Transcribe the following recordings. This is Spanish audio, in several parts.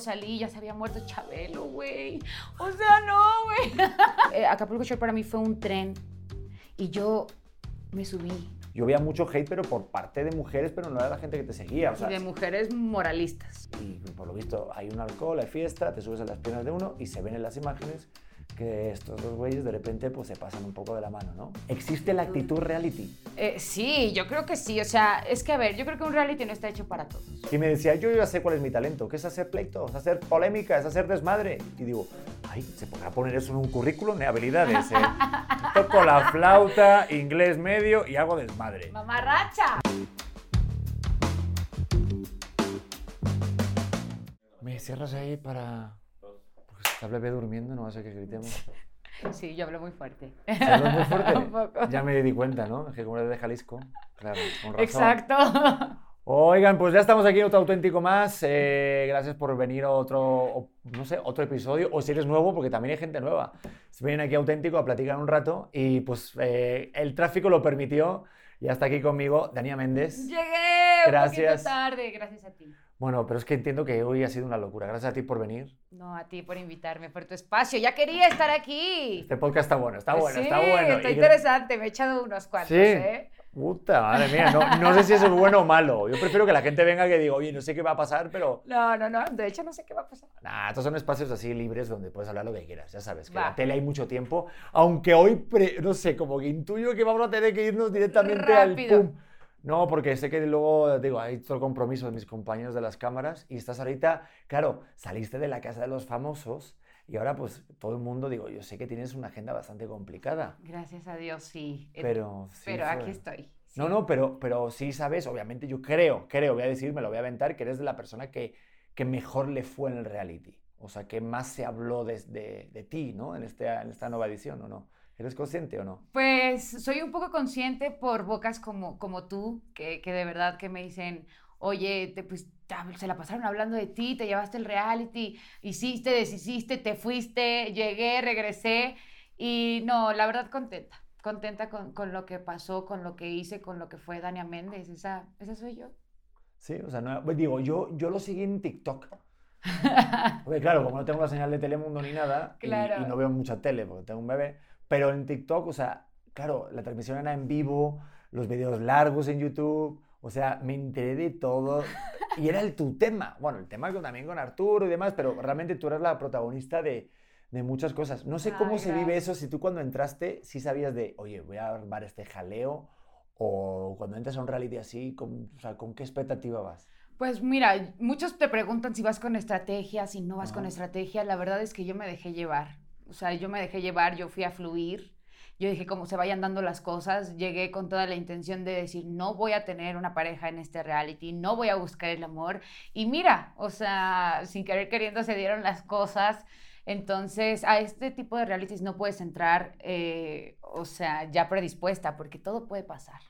Salí, ya se había muerto Chabelo, güey. O sea, no, güey. Eh, Acapulco Shore para mí fue un tren y yo me subí. Yo veía mucho hate, pero por parte de mujeres, pero no era la gente que te seguía. O sea, de mujeres moralistas. y por lo visto hay un alcohol, hay fiesta, te subes a las piernas de uno y se ven en las imágenes que estos dos güeyes de repente pues se pasan un poco de la mano, ¿no? ¿Existe la actitud reality? Eh, sí, yo creo que sí. O sea, es que a ver, yo creo que un reality no está hecho para todos. Y me decía, yo ya sé cuál es mi talento, que es hacer pleitos, hacer polémica, es hacer desmadre. Y digo, ay, ¿se podrá poner eso en un currículum de habilidades? eh? Toco la flauta, inglés medio y hago desmadre. ¡Mamarracha! ¿Me cierras ahí para...? Porque si está el bebé durmiendo, no va a ser que gritemos. Sí, yo hablo muy fuerte. ¿Se habla muy fuerte? Un poco. Ya me di cuenta, ¿no? Es que como eres de Jalisco, claro, con razón. Exacto. Oigan, pues ya estamos aquí en otro auténtico más. Eh, gracias por venir a otro, no sé, otro episodio. O si eres nuevo, porque también hay gente nueva. Se vienen aquí a auténtico a platicar un rato y pues eh, el tráfico lo permitió. Ya está aquí conmigo Dania Méndez. Llegué Gracias. un tarde, gracias a ti. Bueno, pero es que entiendo que hoy ha sido una locura. Gracias a ti por venir. No, a ti por invitarme por tu espacio. Ya quería estar aquí. Este podcast está bueno, está bueno, sí, está bueno. Está Y interesante, me he echado unos cuantos, Sí. ¿eh? Puta, madre mía, no, no sé si eso es bueno o malo. Yo prefiero que la gente venga que diga, oye, no sé qué va a pasar, pero No, no, no, de hecho no sé qué va a pasar. Nah, estos son espacios así libres donde puedes hablar lo que quieras, ya sabes, que Va. la tele hay mucho tiempo, aunque hoy, pre- no sé, como que intuyo que vamos a tener que irnos directamente Rápido. al pum. No, porque sé que luego, digo, hay todo el compromiso de mis compañeros de las cámaras y estás ahorita, claro, saliste de la casa de los famosos y ahora pues todo el mundo, digo, yo sé que tienes una agenda bastante complicada, Gracias a Dios, sí. Eh, pero... sí pero aquí estoy. No, no, pero, pero sí sabes, obviamente yo creo, creo, voy a decir, me lo voy a aventar, que eres de la persona que, que mejor le fue en el reality. O sea, que más se habló de, de- de ti, ¿no? En, este, en esta nueva edición, ¿o no? ¿Eres consciente o no? Pues soy un poco consciente por bocas como, como tú, que, que de verdad que me dicen, oye, te, pues se la pasaron hablando de ti, te llevaste el reality, hiciste, deshiciste, te fuiste, llegué, regresé y no, la verdad contenta, contenta con, con lo que pasó, con lo que hice, con lo que fue Dania Méndez, esa, esa soy yo. Sí, o sea, no, pues digo, yo, yo lo seguí en TikTok. Porque claro, como no tengo la señal de Telemundo ni nada, y- Claro. y, no veo mucha tele porque tengo un bebé, pero en TikTok, o sea, claro, la transmisión era en vivo, los vídeos largos en YouTube, o sea, me enteré de todo y era el tu tema. Bueno, el tema con, también con Arturo y demás, pero realmente tú eras la protagonista de, de muchas cosas. No sé cómo se vive eso, si tú cuando entraste, sí sabías de, oye, voy a armar este jaleo, o cuando entras a un reality así, con, o sea, ¿con qué expectativa vas? Pues mira, muchos te preguntan si vas con estrategia, si no vas con estrategia. La verdad es que yo me dejé llevar. O sea, yo me dejé llevar, yo fui a fluir. Yo dije, como se vayan dando las cosas, llegué con toda la intención de decir, no voy a tener una pareja en este reality, no voy a buscar el amor. Y mira, o sea, sin querer queriendo se dieron las cosas. Entonces, a este tipo de realities no puedes entrar, eh, o sea, ya predispuesta, porque todo puede pasar.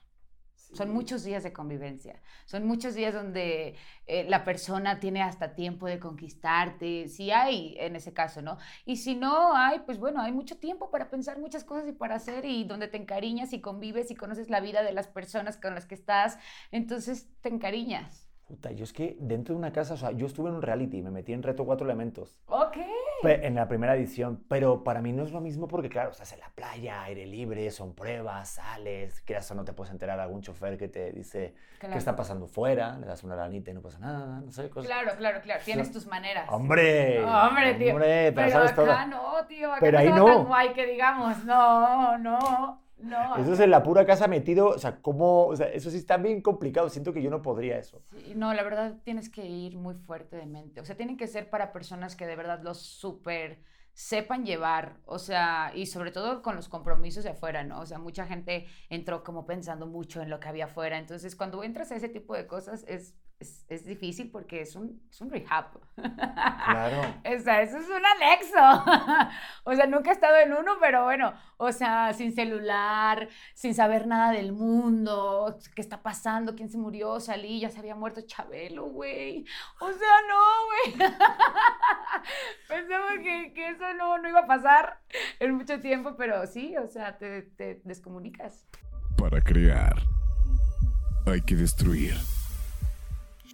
Son muchos días de convivencia, son muchos días donde eh, la persona tiene hasta tiempo de conquistarte, si hay en ese caso, ¿no? Y si no hay, pues bueno, hay mucho tiempo para pensar muchas cosas y para hacer y donde te encariñas y convives y conoces la vida de las personas con las que estás, entonces te encariñas. Puta, yo es que dentro de una casa, o sea, yo estuve en un reality, me metí en Reto Cuatro Elementos, Ok. en la primera edición, pero para mí no es lo mismo porque, claro, estás en la playa, aire libre, son pruebas, sales, quieras o no te puedes enterar de algún chofer que te dice qué está pasando fuera, le das una lanita y no pasa nada, no sé, cosas. Claro, claro, claro, tienes tus maneras. ¡Hombre! Hombre, tío. ¡Hombre, Pero sabes acá toda. no, tío, acá Pero no ahí no. tan guay que digamos, no, no, no. Eso es en la pura casa metido, o sea, ¿cómo? O sea, eso sí está bien complicado, siento que yo no podría eso. Sí, no, la verdad tienes que ir muy fuerte de mente. O sea, tienen que ser para personas que de verdad los súper sepan llevar, o sea, y sobre todo con los compromisos de afuera, ¿no? O sea, mucha gente entró como pensando mucho en lo que había afuera. Entonces, cuando entras a ese tipo de cosas es, es, es difícil porque es un, es un rehab. Claro. O sea, eso es un anexo. o sea, nunca he estado en uno, pero bueno, o sea, sin celular, sin saber nada del mundo, qué está pasando, quién se murió, salí, ya se había muerto Chabelo, güey. O sea, no, güey. Pensaba que, que eso no, no iba a pasar en mucho tiempo, pero sí, o sea, te, te descomunicas. Para crear, hay que destruir.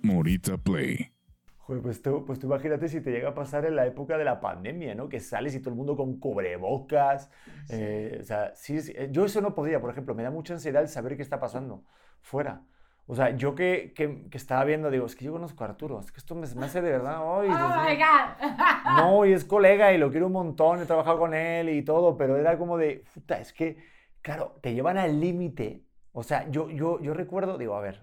Morita Play. Joder, pues tú, pues tú imagínate si te llega a pasar en la época de la pandemia, ¿no? Que sales y todo el mundo con cubrebocas. eh, o sea, sí, sí, yo eso no podía, por ejemplo, me da mucha ansiedad el saber qué está pasando fuera. O sea, yo que, que, que estaba viendo, digo, es que yo conozco a Arturo, es que esto me, me hace de verdad, hoy Oh my God. no, y es colega y lo quiero un montón, he trabajado con él y todo, pero era como de, puta, es que, claro, te llevan al límite. O sea, yo, yo, yo recuerdo, digo, a ver,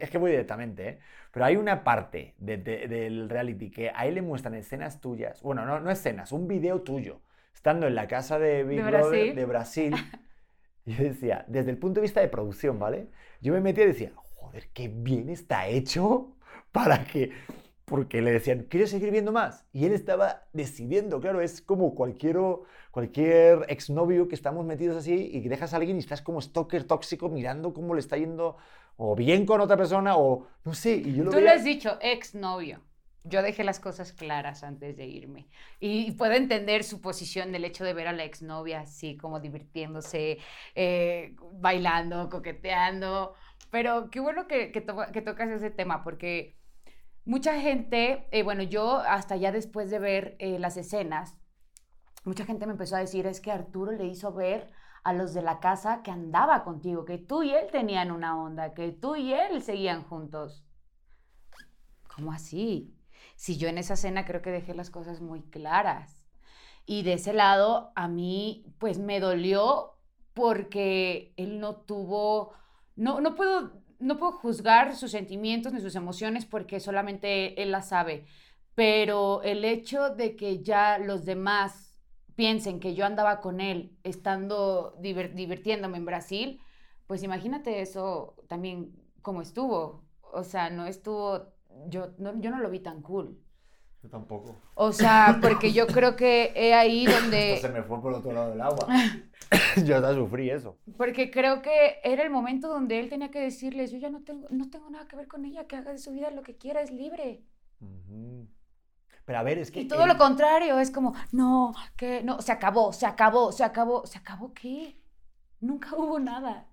es que voy directamente, ¿eh? Pero hay una parte de- de- del reality que a él le muestran escenas tuyas, bueno, no, no escenas, un video tuyo, estando en la casa de Big ¿De Brother Brasil? de Brasil. Y yo decía, desde el punto de vista de producción, ¿vale? Yo me metía y decía, joder, qué bien está hecho para que... Porque le decían, ¿quieres seguir viendo más? Y él estaba decidiendo, claro, es como cualquier, cualquier exnovio que estamos metidos así y que dejas a alguien y estás como stalker tóxico mirando cómo le está yendo o bien con otra persona o no sé. Y yo lo Tú lo veía- has dicho, exnovio. Yo dejé las cosas claras antes de irme. Y puedo entender su posición del hecho de ver a la exnovia así, como divirtiéndose, eh, bailando, coqueteando. Pero qué bueno que, que, to- que tocas ese tema, porque mucha gente, eh, bueno, yo hasta ya después de ver eh, las escenas, mucha gente me empezó a decir, es que Arturo le hizo ver a los de la casa que andaba contigo, que tú y él tenían una onda, que tú y él seguían juntos. ¿Cómo así? Si yo en esa cena creo que dejé las cosas muy claras. Y de ese lado a mí pues me dolió porque él no tuvo, no, no puedo, no puedo juzgar sus sentimientos ni sus emociones porque solamente él las sabe. Pero el hecho de que ya los demás piensen que yo andaba con él estando diver- divirtiéndome en Brasil, pues imagínate eso también cómo estuvo. O sea, no estuvo, yo no, yo no lo vi tan cool. Yo tampoco. O sea, porque yo creo que he ahí Esto se donde, me fue por otro lado del agua. yo hasta sufrí eso. porque creo que era el momento donde él tenía que decirles, yo ya no tengo, no tengo nada que ver con ella, que haga de su vida lo que quiera, es libre. Pero a ver, es que... Y todo él- lo contrario, es como, no, que no, se acabó, se acabó, se acabó, ¿se acabó qué? Nunca hubo nada.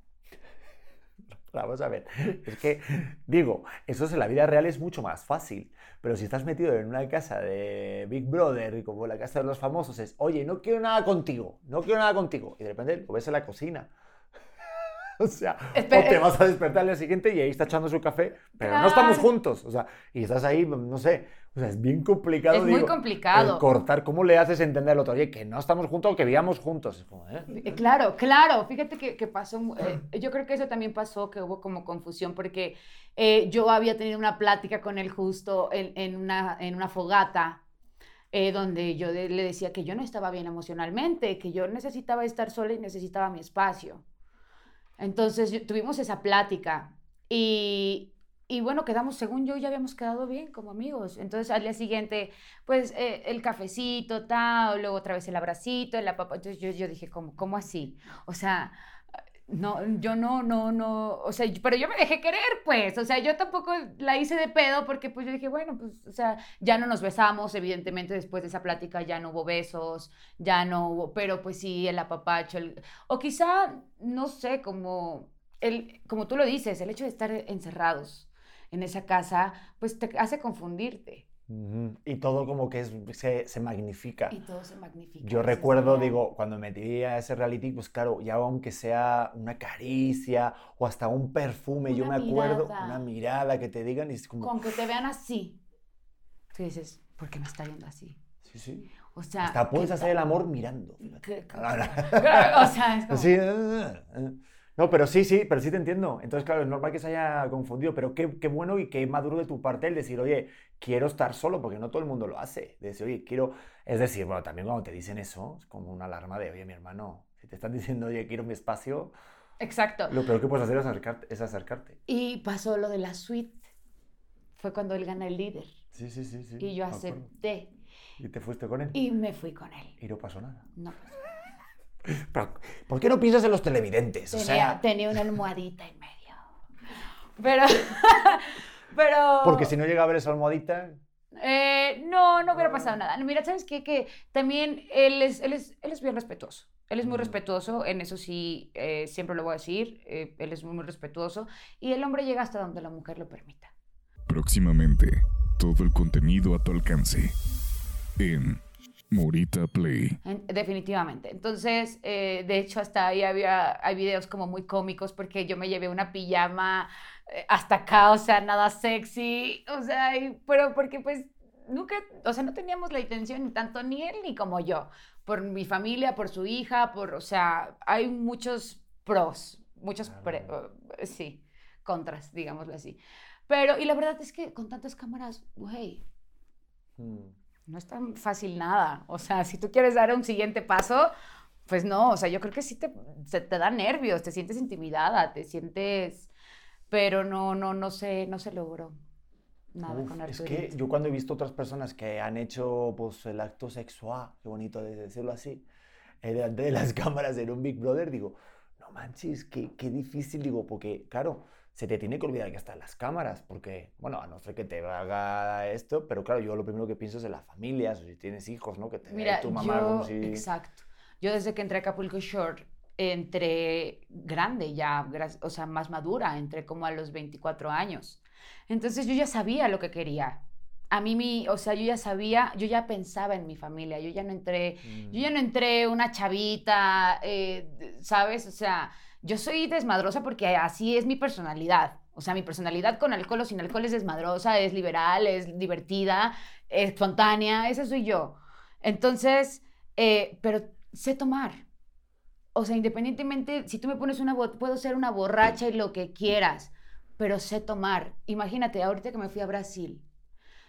Vamos a ver, es que, digo, eso es en la vida real es mucho más fácil, pero si estás metido en una casa de Big Brother y como la casa de los famosos es, oye, no quiero nada contigo, no quiero nada contigo, y de repente lo ves en la cocina. O sea, Espera, o te eh. vas a despertar al día siguiente y ahí está echando su café, pero no estamos Claro. juntos, o sea, y estás ahí, no sé, o sea, es bien complicado. Es muy digo, complicado. el cortar, ¿cómo le haces entender al otro? Oye, que no estamos juntos, que vivamos juntos. Como, ¿eh? Eh, Claro, claro. Fíjate que, que pasó, eh, yo creo que eso también pasó, que hubo como confusión, porque eh, yo había tenido una plática con él justo en, en una, en una fogata, eh, donde yo de- le decía que yo no estaba bien emocionalmente, que yo necesitaba estar sola y necesitaba mi espacio. Entonces tuvimos esa plática y, y bueno, quedamos, según yo, ya habíamos quedado bien como amigos. Entonces al día siguiente, pues eh, el cafecito, tal, luego otra vez el abracito, la papa. Entonces yo, yo dije, ¿cómo, ¿cómo así? O sea, no, yo no, no, no, o sea, pero yo me dejé querer, pues, o sea, yo tampoco la hice de pedo porque pues yo dije, bueno, pues, o sea, ya no nos besamos, evidentemente después de esa plática ya no hubo besos, ya no hubo, pero pues sí, el apapacho, el- o quizá, no sé, como, el, como tú lo dices, el hecho de estar encerrados en esa casa, pues te hace confundirte. Y todo como que es- se, se magnifica. y todo se magnifica. Yo recuerdo, digo, cuando me metí a ese reality, pues claro, ya aunque sea una caricia o hasta un perfume, yo Una me acuerdo, mirada. una mirada que te digan y es como, Con que te vean así, tú dices, ¿por qué me está viendo así? sí, sí. O sea, Hasta puedes ¿qué hacer el tal? amor mirando. fíjate. ¿Qué- qué- No, no. Claro, o sea, es como... Sí, eh, eh. No, pero sí, sí, pero sí te entiendo. Entonces, claro, es normal que se haya confundido, pero qué, qué bueno y qué maduro de tu parte el decir, oye, quiero estar solo, porque no todo el mundo lo hace. De decir, oye, quiero. Es decir, bueno, también cuando te dicen eso, es como una alarma de, oye, mi hermano, si te están diciendo, oye, quiero mi espacio, Exacto. lo peor que puedes hacer es acercarte. Es acercarte. Y pasó lo de la suite. Fue cuando él gana el líder. Sí, sí, sí. sí Y yo acepté. Y te fuiste con él. Y me fui con él. Y no pasó nada. No pasó. Pero, ¿por qué no piensas en los televidentes? O Tenía, sea, tenía una almohadita en medio. Pero... pero... porque si no llega a ver esa almohadita, Eh, no, no hubiera pasado nada. Mira, ¿sabes qué? Que también él es, él es, él es bien respetuoso. Él es muy respetuoso, en eso sí, eh, siempre lo voy a decir. eh, él es muy, muy respetuoso. Y el hombre llega hasta donde la mujer lo permita. Próximamente Todo el contenido a tu alcance en Morita Play. definitivamente. Entonces, eh, de hecho, hasta ahí había hay videos como muy cómicos porque yo me llevé una pijama eh, hasta acá, o sea, nada sexy, o sea, pero porque pues nunca, o sea, no teníamos la intención tanto ni él ni como yo, por mi familia, por su hija, por, o sea, hay muchos pros, muchos, sí, contras, digámoslo así. Pero, y la verdad es que con tantas cámaras, güey, hmm. No es tan fácil nada. O sea, si tú quieres dar un siguiente paso, pues no, o sea, yo creo que sí te, te da nervios, te sientes intimidada, te sientes, pero no, no, no se, no se logró nada con Es que yo cuando he visto otras personas que han hecho pues el acto sexual, qué bonito de decirlo así, eh, delante de las cámaras en un Big Brother, digo, no manches, qué, qué difícil, digo, porque claro, se te tiene que olvidar que están las cámaras, porque, bueno, a no ser que te haga esto, pero claro, yo lo primero que pienso es en las familias, o si tienes hijos, ¿no? Que te Mira, tu mamá como si... Exacto. Yo desde que entré a Acapulco Short, entré grande ya, o sea, más madura, entré como a los 24 años. Entonces yo ya sabía lo que quería. A mí, mi, o sea, yo ya sabía, yo ya pensaba en mi familia, yo ya no entré, yo ya mm. no entré una chavita, eh, ¿sabes? O sea, yo soy desmadrosa porque así es mi personalidad. O sea, mi personalidad con alcohol o sin alcohol es desmadrosa, es liberal, es divertida, es espontánea, esa soy yo. Entonces, eh, pero sé tomar. O sea, independientemente, si tú me pones una, puedo ser una borracha y lo que quieras, pero sé tomar. Imagínate, ahorita que me fui a Brasil,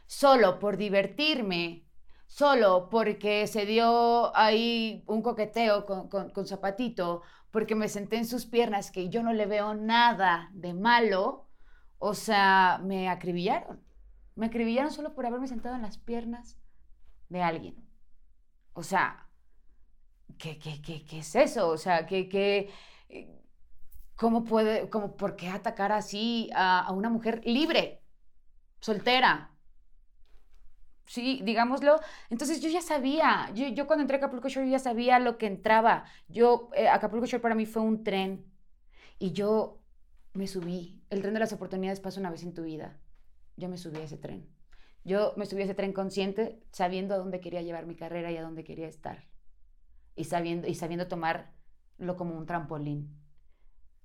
solo por divertirme, solo porque se dio ahí un coqueteo con, con Zapatito, porque me senté en sus piernas, que yo no le veo nada de malo, o sea, me acribillaron. Me acribillaron solo por haberme sentado en las piernas de alguien. O sea, ¿qué, qué, qué, qué es eso? O sea, ¿qué, qué, ¿cómo puede, cómo, por qué atacar así a, a una mujer libre, soltera, Sí, digámoslo. Entonces yo ya sabía, yo, cuando entré a Acapulco Shore ya sabía lo que entraba. Yo, eh, Acapulco Shore para mí fue un tren y yo me subí. El tren de las oportunidades pasa una vez en tu vida. Yo me subí a ese tren. Yo me subí a ese tren consciente, sabiendo a dónde quería llevar mi carrera y a dónde quería estar. Y sabiendo, y sabiendo tomarlo como un trampolín.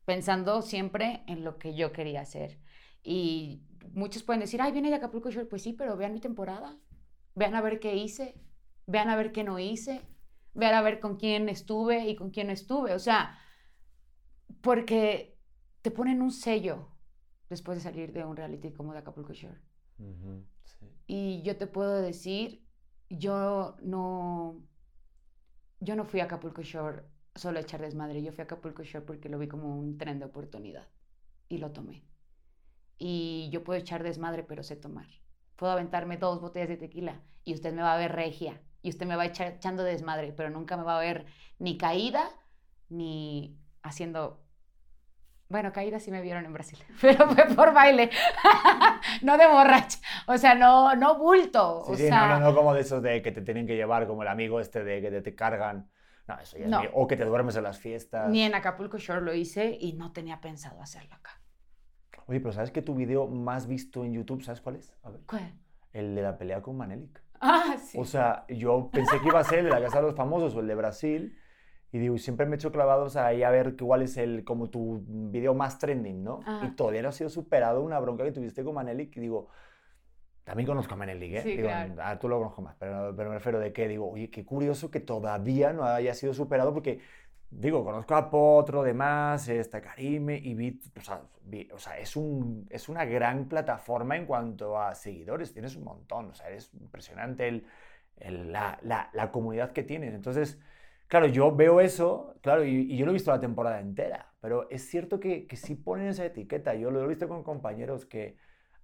Pensando siempre en lo que yo quería hacer. Y muchos pueden decir, ay, viene de Acapulco Shore. Pues sí, pero vean mi temporada. Vean a ver qué hice, vean a ver qué no hice, vean a ver con quién estuve y con quién no estuve. O sea, porque te ponen un sello después de salir de un reality como de Acapulco Shore. Y yo te puedo decir, yo no, yo no fui a Acapulco Shore solo a echar desmadre, yo fui a Acapulco Shore porque lo vi como un tren de oportunidad y lo tomé. Y yo puedo echar desmadre, pero sé tomar puedo aventarme dos botellas de tequila y usted me va a ver regia y usted me va echando desmadre, pero nunca me va a ver ni caída ni haciendo... Bueno, caída sí me vieron en Brasil, pero fue por baile, no de borracha, o sea, no, no bulto. o sea... no, no, como de esos de que te tienen que llevar, como el amigo este de que te, cargan. No, eso ya no. O que te duermes en las fiestas. Ni en Acapulco Shore lo hice y no tenía pensado hacerlo acá. Oye, pero ¿sabes que tu video más visto en YouTube, ¿sabes cuál es? A ver. ¿Cuál? El de la pelea con Manelik. Ah, sí. O sea, yo pensé que iba a ser el de la Casa de los Famosos o el de Brasil. Y digo, siempre me he hecho clavados ahí a ver cuál es el, como tu video más trending, ¿no? Y todavía no ha sido superado una bronca que tuviste con Manelik. Y digo, también conozco a Manelik, ¿eh? Sí, digo, claro. ah, tú lo conozco más, pero, pero me refiero de que digo, oye, qué curioso que todavía no haya sido superado porque digo, conozco a Potro, demás, está Karime y Bit, o sea, es, un, es una gran plataforma en cuanto a seguidores, tienes un montón, o sea, es impresionante el, la, la, la, comunidad que tienes. Entonces, claro, yo veo eso, claro, y, yo lo he visto la temporada entera, pero es cierto que, que sí ponen esa etiqueta, yo lo he visto con compañeros que,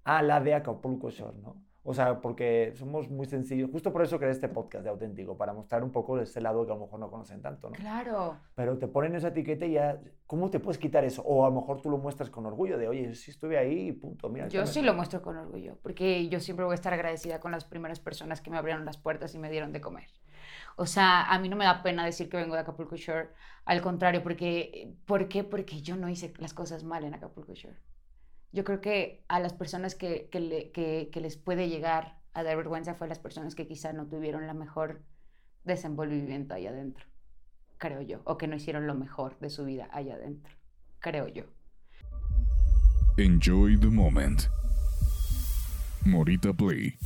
ah, la de Acapulco Shore, ¿no? O sea, porque somos muy sencillos. Justo por eso creé este podcast de auténtico, para mostrar un poco ese lado que a lo mejor no conocen tanto, ¿no? Claro. Pero te ponen esa etiqueta y ya, ¿cómo te puedes quitar eso? O a lo mejor tú lo muestras con orgullo de, oye, sí estuve ahí y punto. Mira, yo sí lo muestro con orgullo, porque yo siempre voy a estar agradecida con las primeras personas que me abrieron las puertas y me dieron de comer. O sea, a mí no me da pena decir que vengo de Acapulco Shore, al contrario, porque, ¿por qué? Porque yo no hice las cosas mal en Acapulco Shore. Yo creo que a las personas que, que, le- que- que les puede llegar a dar vergüenza fue a las personas que quizá no tuvieron la mejor desenvolvimiento allá adentro, creo yo, o que no hicieron lo mejor de su vida allá adentro, creo yo. Enjoy the moment. Morita Play.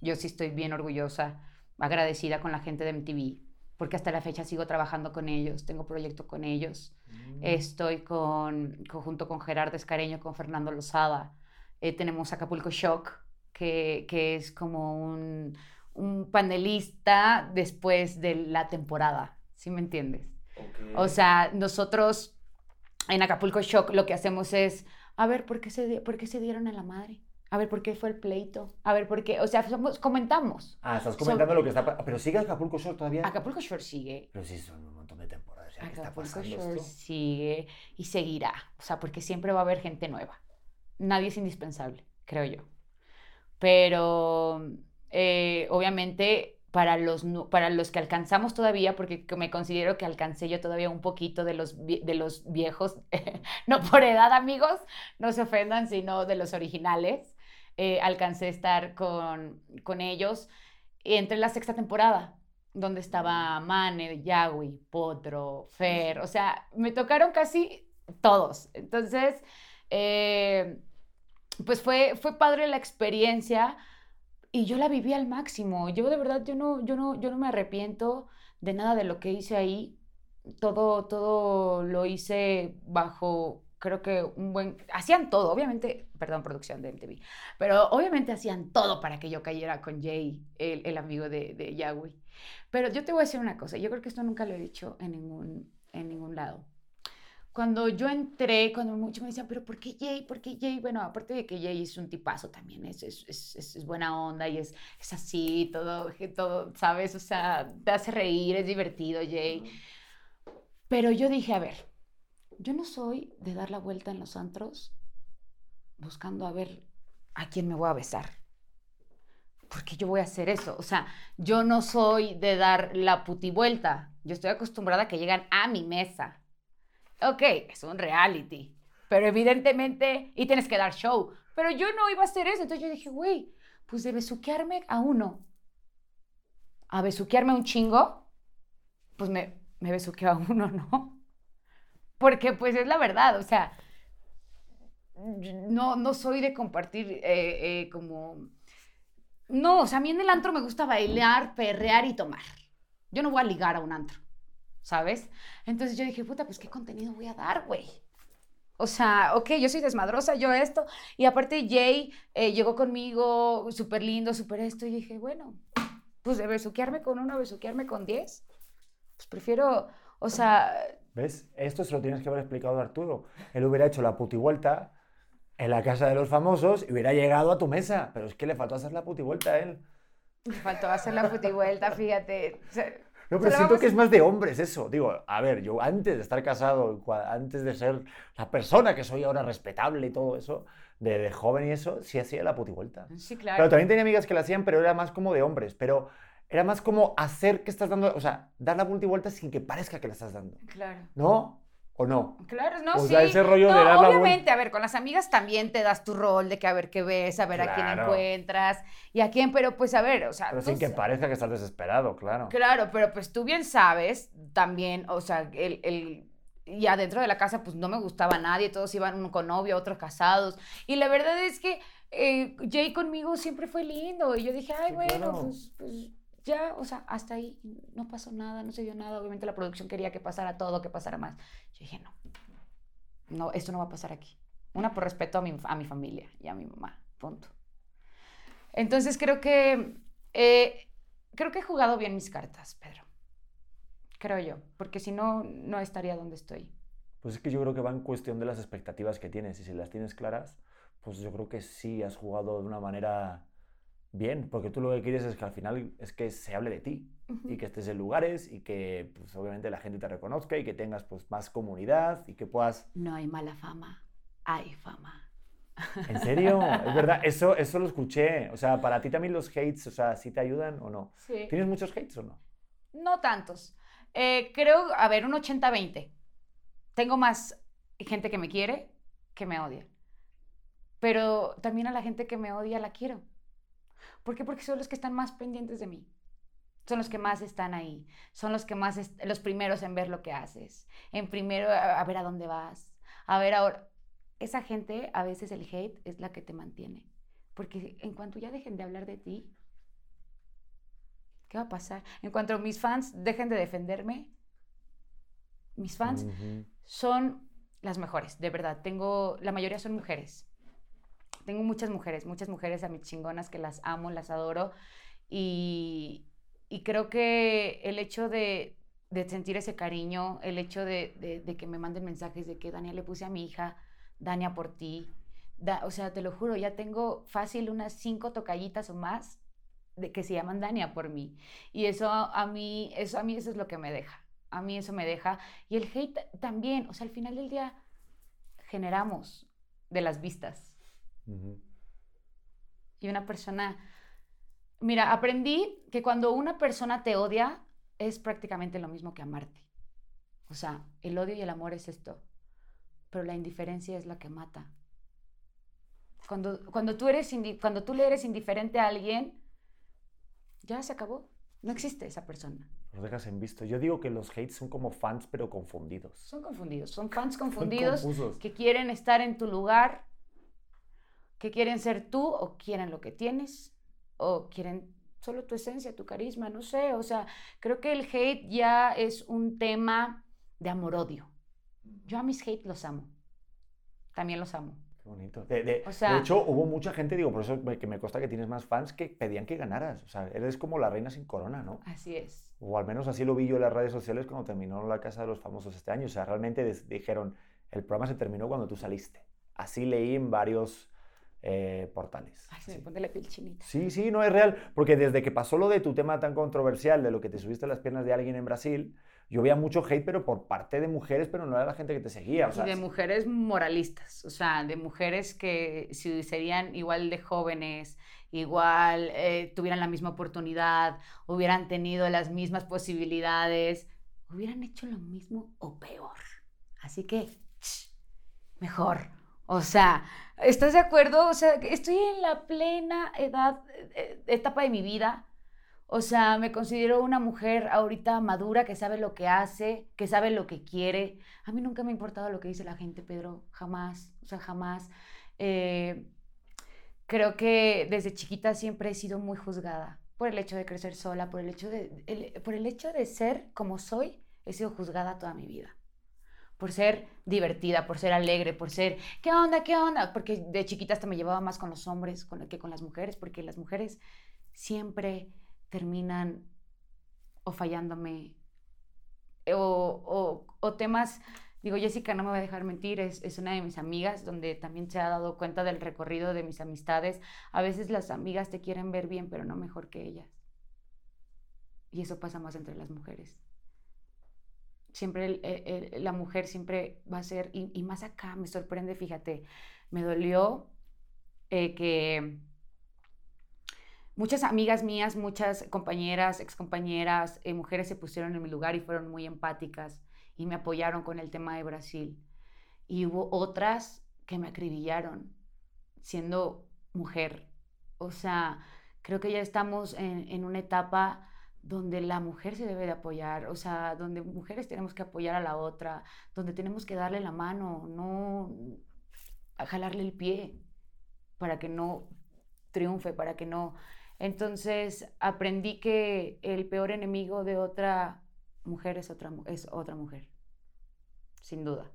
Yo sí estoy bien orgullosa, agradecida con la gente de MTV, porque hasta la fecha sigo trabajando con ellos, tengo proyecto con ellos. Estoy con, con- junto con Gerardo Escareño, con Fernando Lozada. Eh, tenemos Acapulco Shock, que, que es como un, un panelista después de la temporada, ¿sí me entiendes? O sea, nosotros en Acapulco Shock lo que hacemos es, a ver, ¿por qué se, por qué se dieron a la madre? A ver, ¿por qué fue el pleito? A ver, ¿por qué? O sea, somos- comentamos. Ah, estás comentando lo que está pa- Pero sigue Acapulco Shore todavía. Acapulco Shore sigue. Pero sí, son un montón de temporadas. ya, ¿Qué está Acapulco pasando Shore sigue y seguirá. O sea, porque siempre va a haber gente nueva. Nadie es indispensable, creo yo. Pero eh, obviamente para los, para los que alcanzamos todavía, porque que me considero que alcancé yo todavía un poquito de los, de los viejos, no por edad amigos, no se ofendan, sino de los originales, eh, alcancé estar con, con ellos. Entré en la sexta temporada, donde estaba Mane, Yagui, Potro, Fer, o sea, me tocaron casi todos. Entonces, eh, pues fue, fue padre la experiencia y yo la viví al máximo. Yo de verdad, yo no, yo no, yo no me arrepiento de nada de lo que hice ahí. Todo, todo lo hice bajo, creo que un buen... Hacían todo, obviamente, perdón, producción de MTV, pero obviamente hacían todo para que yo cayera con Jay, el, el amigo de, de Yahweh. Pero yo te voy a decir una cosa, yo creo que esto nunca lo he dicho en ningún, en ningún lado. Cuando yo entré, cuando muchos me decían, pero ¿por qué Jay? ¿Por qué Jay? Bueno, aparte de que Jay es un tipazo también, es, es, es, es- buena onda y es, es así, todo, todo, ¿sabes? O sea, te hace reír, es divertido Jay. Pero yo dije, a ver, yo no soy de dar la vuelta en los antros buscando a ver a quién me voy a besar. Porque yo voy a hacer eso. O sea, yo no soy de dar la putivuelta. Yo estoy acostumbrada a que llegan a mi mesa. Ok, es un reality. Pero evidentemente, y tienes que dar show. Pero yo no iba a hacer eso. Entonces yo dije, güey, pues de besuquearme a uno, a besuquearme un chingo, pues me, me besuqueo a uno, ¿no? Porque pues es la verdad, o sea, no, no soy de compartir eh, eh, como... No, o sea, a mí en el antro me gusta bailar, perrear y tomar. Yo no voy a ligar a un antro, ¿sabes? Entonces yo dije, puta, pues qué contenido voy a dar, güey. O sea, ok, yo soy desmadrosa, yo esto. Y aparte Jay eh, llegó conmigo, súper lindo, súper esto. Y dije, bueno, pues de besuquearme con uno, besuquearme con diez. Pues prefiero, o sea, ¿Ves? Esto se lo tienes que haber explicado a Arturo. Él hubiera hecho la putivuelta en la casa de los famosos y hubiera llegado a tu mesa. Pero es que le faltó hacer la putivuelta a él. me faltó hacer la putivuelta, fíjate. O sea, No, pero siento que es más de hombres eso. Digo, a ver, yo antes de estar casado, antes de ser la persona que soy ahora respetable y todo eso, de, de joven y eso, sí hacía la putivuelta. Sí, claro. Pero también tenía amigas que la hacían, pero era más como de hombres. Pero era más como hacer que estás dando, o sea, dar la putivuelta sin que parezca que la estás dando. Claro. ¿No? ¿O no? Claro, no, O sí. sea, ese rollo de No, dar la vuelta. obviamente, a ver, con las amigas también te das tu rol de que a ver qué ves, a ver a quién encuentras y a quién, pero pues a ver, o sea, Pero tú sin que parezca que estás desesperado, claro. Claro, pero pues tú bien sabes también, o sea, el, el, y adentro de la casa pues no me gustaba nadie, todos iban uno con novio, otros casados. Y la verdad es que eh, Jay conmigo siempre fue lindo y yo dije, ay, Sí, bueno, claro. pues, pues ya, o sea, hasta ahí no pasó nada, no se dio nada. Obviamente la producción quería que pasara todo, que pasara más. Yo dije, no, no, esto no va a pasar aquí. Una por respeto a mi, a mi familia y a mi mamá, punto. Entonces creo que, eh, creo que he jugado bien mis cartas, Pedro. Creo yo, porque si no, no estaría donde estoy. Pues es que yo creo que va en cuestión de las expectativas que tienes. Y si las tienes claras, pues yo creo que sí has jugado de una manera bien. Porque tú lo que quieres es que al final es que se hable de ti. Y que estés en lugares y que pues obviamente la gente te reconozca y que tengas pues más comunidad y que puedas... No hay mala fama, hay fama. ¿En serio? Es verdad, eso, eso lo escuché. O sea, para ti también los hates, o sea, ¿sí te ayudan o no? Sí. ¿Tienes muchos hates o no? No tantos. Eh, creo, a ver, un 80-20. Tengo más gente que me quiere que me odia. pero también a la gente que me odia la quiero. ¿Por qué? Porque son los que están más pendientes de mí. Son los que más están ahí. Son los que más, los primeros en ver lo que haces. En primero, a, a ver a dónde vas. A ver ahora. Esa gente, a veces el hate es la que te mantiene. Porque en cuanto ya dejen de hablar de ti, ¿qué va a pasar? En cuanto mis fans dejen de defenderme, mis fans son las mejores, de verdad. Tengo, la mayoría son mujeres. Tengo muchas mujeres, muchas mujeres a mis chingonas que las amo, las adoro. Y, y creo que el hecho de, de sentir ese cariño, el hecho de, de- de que me manden mensajes de que Dania le puse a mi hija, Dania por ti. Da- o sea, te lo juro, ya tengo fácil unas cinco tocallitas o más de que se llaman Dania por mí. Y eso a mí, eso a mí eso es lo que me deja. A mí eso me deja. Y el hate también, o sea, al final del día generamos de las vistas. Y una persona, mira, aprendí que cuando una persona te odia es prácticamente lo mismo que amarte. O sea, el odio y el amor es esto, pero la indiferencia es la que mata. Cuando, cuando, tú, eres cuando tú le eres indiferente a alguien, ya se acabó. No existe esa persona. Los dejas en visto. Yo digo que los hates son como fans, pero confundidos. Son confundidos, son fans confundidos que quieren estar en tu lugar, que quieren ser tú o quieren lo que tienes o quieren solo tu esencia, tu carisma, no sé, o sea, creo que el hate ya es un tema de amor-odio. Yo a mis hate los amo, también los amo. Qué bonito. De, de- O sea- de hecho, hubo mucha gente, digo, por eso me- que me consta que tienes más fans, que pedían que ganaras. O sea, eres como la reina sin corona, ¿no? Así es. O al menos así lo vi yo en las redes sociales cuando terminó la Casa de los Famosos este año. O sea, realmente dijeron, el programa se terminó cuando tú saliste. Así leí en varios eh, portales. Ay, se me Sí. pone la piel chinita. Sí, sí, no es real, porque desde que pasó lo de tu tema tan controversial, de lo que te subiste a las piernas de alguien en Brasil, yo veía mucho hate, pero por parte de mujeres, pero no era la gente que te seguía. O sea, y de mujeres moralistas, o sea, de mujeres que si serían igual de jóvenes, igual eh, tuvieran la misma oportunidad, hubieran tenido las mismas posibilidades, hubieran hecho lo mismo o peor. Así que, ch, mejor. O sea, ¿estás de acuerdo? O sea, estoy en la plena edad, eh, etapa de mi vida. O sea, me considero una mujer ahorita madura que sabe lo que hace, que sabe lo que quiere. A mí nunca me ha importado lo que dice la gente, Pedro. Jamás. O sea, jamás. Eh, creo que desde chiquita siempre he sido muy juzgada por el hecho de crecer sola, por el hecho de, por el hecho de ser como soy, he sido juzgada toda mi vida. Por ser divertida, por ser alegre, por ser, ¿qué onda? ¿Qué onda? Porque de chiquita hasta me llevaba más con los hombres que con las mujeres, porque las mujeres siempre terminan o fallándome o, o- o temas, digo, Jessica no me va a dejar mentir, es, es una de mis amigas donde también se ha dado cuenta del recorrido de mis amistades. A veces las amigas te quieren ver bien, pero no mejor que ellas. Y eso pasa más entre las mujeres. Siempre la mujer siempre va a ser, y, más acá me sorprende, fíjate, me dolió eh, que muchas amigas mías, muchas compañeras, excompañeras, eh, mujeres se pusieron en mi lugar y fueron muy empáticas y me apoyaron con el tema de Brasil. Y hubo otras que me acribillaron siendo mujer. O sea, creo que ya estamos en una etapa donde la mujer se debe de apoyar, o sea, donde mujeres tenemos que apoyar a la otra, donde tenemos que darle la mano, no a jalarle el pie para que no triunfe, para que no... Entonces aprendí que el peor enemigo de otra mujer es otra, es otra mujer, sin duda.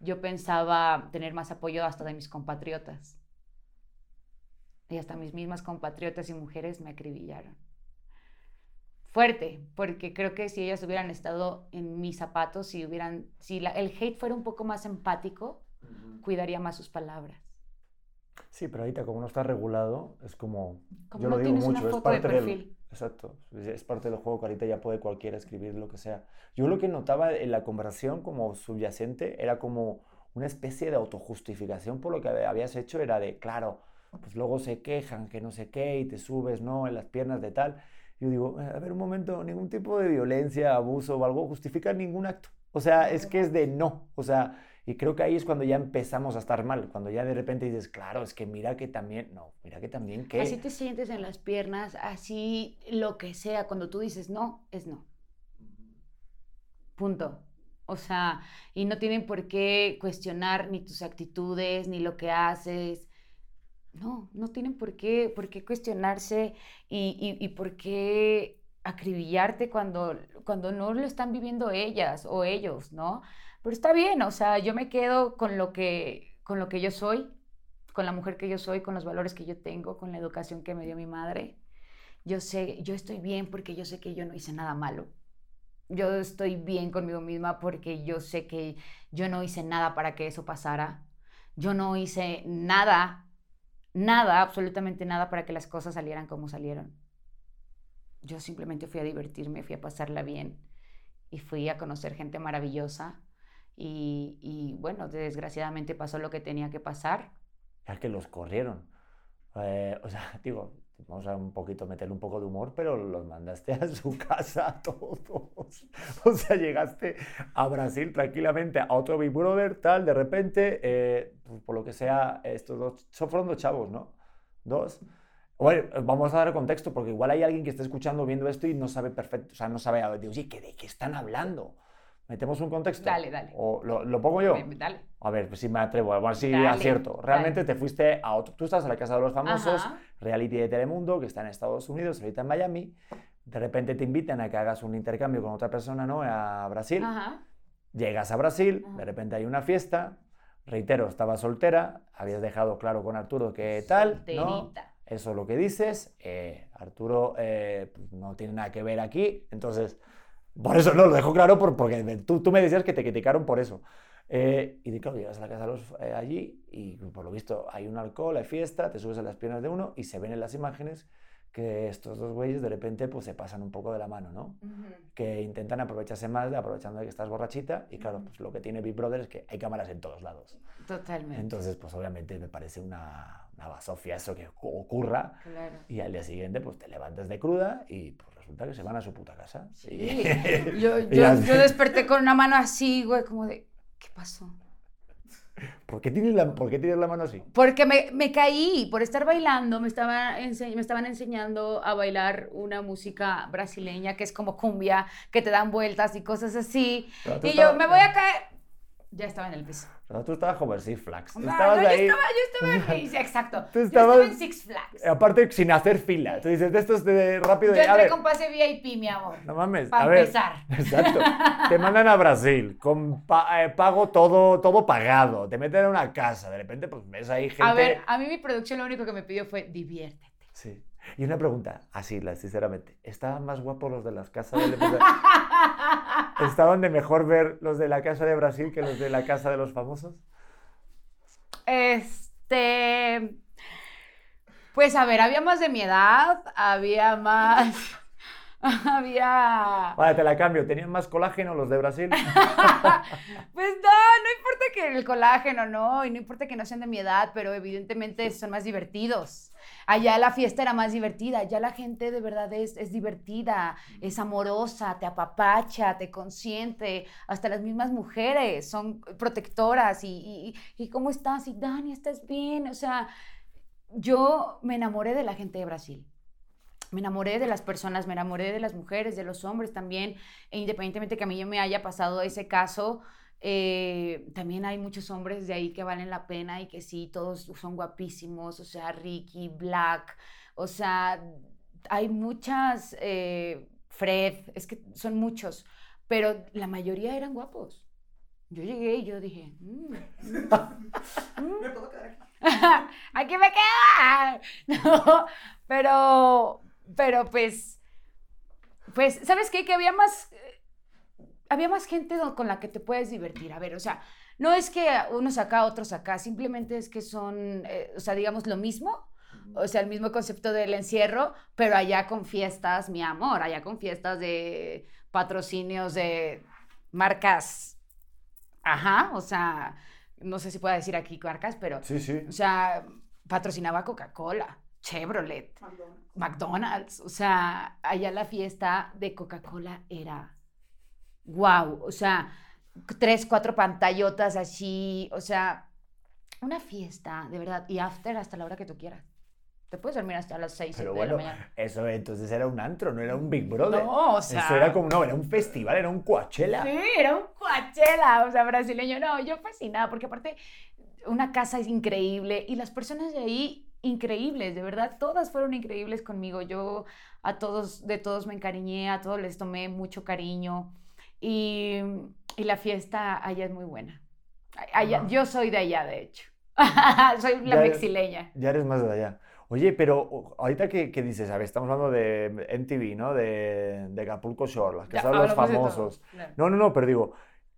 Yo pensaba tener más apoyo hasta de mis compatriotas. Y hasta mis mismas compatriotas y mujeres me acribillaron. Fuerte, porque creo que si ellas hubieran estado en mis zapatos, si hubieran, si la- el hate fuera un poco más empático, cuidaría más sus palabras. Sí, pero ahorita como no está regulado, es como... Como yo no lo digo mucho, es foto de parte del... Exacto, es parte del juego que ahorita ya puede cualquiera escribir lo que sea. Yo lo que notaba en la conversación como subyacente era como una especie de autojustificación por lo que hab- habías hecho, era de, claro, pues luego se quejan que no sé qué y te subes, ¿no? En las piernas de tal. Yo digo, a ver un momento, ningún tipo de violencia, abuso o algo justifica ningún acto. O sea, es que es de no. O sea, Y creo que ahí es cuando ya empezamos a estar mal, cuando ya de repente dices, claro, es que mira que también, no, mira que también que... Así te sientes en las piernas, así lo que sea, cuando tú dices no, es no. Punto. O sea, y no tienen por qué cuestionar ni tus actitudes, ni lo que haces. No, no tienen por qué, por qué cuestionarse y, y, por qué acribillarte cuando, cuando no lo están viviendo ellas o ellos, ¿no? Pero está bien, o sea, yo me quedo con lo que, con lo que yo soy, con la mujer que yo soy, con los valores que yo tengo, con la educación que me dio mi madre. Yo sé, yo estoy bien porque yo sé que yo no hice nada malo. Yo estoy bien conmigo misma porque yo sé que yo no hice nada para que eso pasara. Yo no hice nada, nada, absolutamente nada para que las cosas salieran como salieron. Yo simplemente fui a divertirme, fui a pasarla bien y fui a conocer gente maravillosa. Y, bueno, desgraciadamente pasó lo que tenía que pasar. Ya que los corrieron. Eh, o sea, digo, vamos a un poquito meterle un poco de humor, pero los mandaste a su casa a todos. O sea, llegaste a Brasil tranquilamente a otro Big Brother, tal, de repente, eh, pues, por lo que sea, estos dos, son fueron dos chavos, ¿no? Dos. Bueno, vamos a dar contexto, porque igual hay alguien que está escuchando, viendo esto y no sabe perfecto, o sea, no sabe, oye, ¿de qué están hablando? ¿Metemos un contexto? Dale, dale. ¿O lo, lo pongo yo? Dale. A ver, pues si me atrevo, a ver si Dale, acierto. Realmente dale. te fuiste a otro. Tú estás en la Casa de los Famosos, Ajá. reality de Telemundo, que está en Estados Unidos, ahorita en Miami. De repente te invitan a que hagas un intercambio con otra persona, ¿no? A Brasil. Ajá. Llegas a Brasil, Ajá. de repente hay una fiesta. Reitero, estabas soltera, habías dejado claro con Arturo que tal, ¿no? Solterita. Eso es lo que dices. eh, Arturo eh, pues, no tiene nada que ver aquí. Entonces, por eso no, lo dejo claro por- porque tú, tú me decías que te criticaron por eso. Eh, y de- claro, llegas a la casa de los, eh, allí y por lo visto hay un alcohol, hay fiesta, te subes a las piernas de uno y se ven en las imágenes que estos dos güeyes de repente pues se pasan un poco de la mano, ¿no? Que intentan aprovecharse más, de- aprovechando de que estás borrachita y claro, pues lo que tiene Big Brother es que hay cámaras en todos lados. Totalmente. Entonces, pues obviamente me parece una, una basofia eso que ocu- ocurra claro. y al día siguiente, pues te levantas de cruda y pues resulta que se van a su puta casa. Sí. Y- Yo, desperté con una mano así, güey, como de, ¿qué pasó? ¿Por qué tienes la, por qué tienes la mano así? Porque me, me caí por estar bailando, me, estaba ense- me estaban enseñando a bailar una música brasileña que es como cumbia, que te dan vueltas y cosas así. Y yo, me voy a caer. Ya estaba en el piso. Pero tú estabas como el Six Flags. Tú No, estabas no, yo ahí, estaba, yo estaba en, sí, exacto. Tú Yo estaba estabas- en Six Flags. aparte sin hacer fila. Tú dices, de estos de rápido Yo entré con pase VIP, mi amor. no mames, Para a ver. empezar. Exacto. Te mandan a Brasil con pa- eh, pago todo, todo pagado. Te meten a una casa. De repente, pues ves ahí gente. A ver, a mí mi producción lo único que me pidió fue diviértete. Sí. Y una pregunta, así, la- sinceramente. ¿Estaban más guapos los de las casas de ¿Estaban de mejor ver los de la casa de Brasil que los de la casa de los famosos? Este. Pues a ver, había más de mi edad, había más. había. Vale, te la cambio. ¿Tenían más colágeno los de Brasil? Pues no, no importa que el colágeno no, y no importa que no sean de mi edad, pero evidentemente son más divertidos. Allá la fiesta era más divertida, allá la gente de verdad es, es divertida, es amorosa, te apapacha, te consiente, hasta las mismas mujeres son protectoras y, y, y ¿cómo estás? Y Dani, ¿estás bien? O sea, yo me enamoré de la gente de Brasil. Me enamoré de las personas, me enamoré de las mujeres, de los hombres también, e independientemente que a mí yo me haya pasado ese caso, eh, también hay muchos hombres de ahí que valen la pena y que sí, todos son guapísimos, o sea, Ricky, Black, o sea, hay muchas, eh, Fred, es que son muchos, pero la mayoría eran guapos. Yo llegué y yo dije, "Mm, mm, mm". ¿Me puedo quedar aquí? aquí me quedo. No, pero, pero pues, pues, ¿sabes qué? Que había más, había más gente con la que te puedes divertir. A ver, o sea, no es que unos acá, otros acá, simplemente es que son, eh, o sea, digamos lo mismo. O sea, el mismo concepto del encierro, pero allá con fiestas, mi amor, allá con fiestas de patrocinios de marcas. Ajá, o sea, no sé si puedo decir aquí marcas, pero Sí, sí. o sea, patrocinaba Coca-Cola, Chevrolet, McDonald's. McDonald's. O sea, allá la fiesta de Coca-Cola era wow. O sea, tres, cuatro pantallotas así, o sea, una fiesta, de verdad, y after hasta la hora que tú quieras. Te puedes dormir hasta las 6 Pero de bueno, la mañana. eso entonces era un antro, no era un Big Brother. No, o sea- Eso era como, no, era un festival, era un Coachella. Sí, era un Coachella, o sea, brasileño. No, yo fascinada, porque aparte, una casa es increíble y las personas de ahí, increíbles, de verdad, todas fueron increíbles conmigo. Yo a todos, de todos me encariñé, a todos les tomé mucho cariño y, y la fiesta allá es muy buena. Allá- yo soy de allá, de hecho. soy la Ya- mexileña. Ya eres más de allá. Oye, pero ahorita que, que dices, a ver, estamos hablando de MTV, ¿no? De, de Acapulco Shore, las que Ya, son los famosos. No, no, no, pero digo,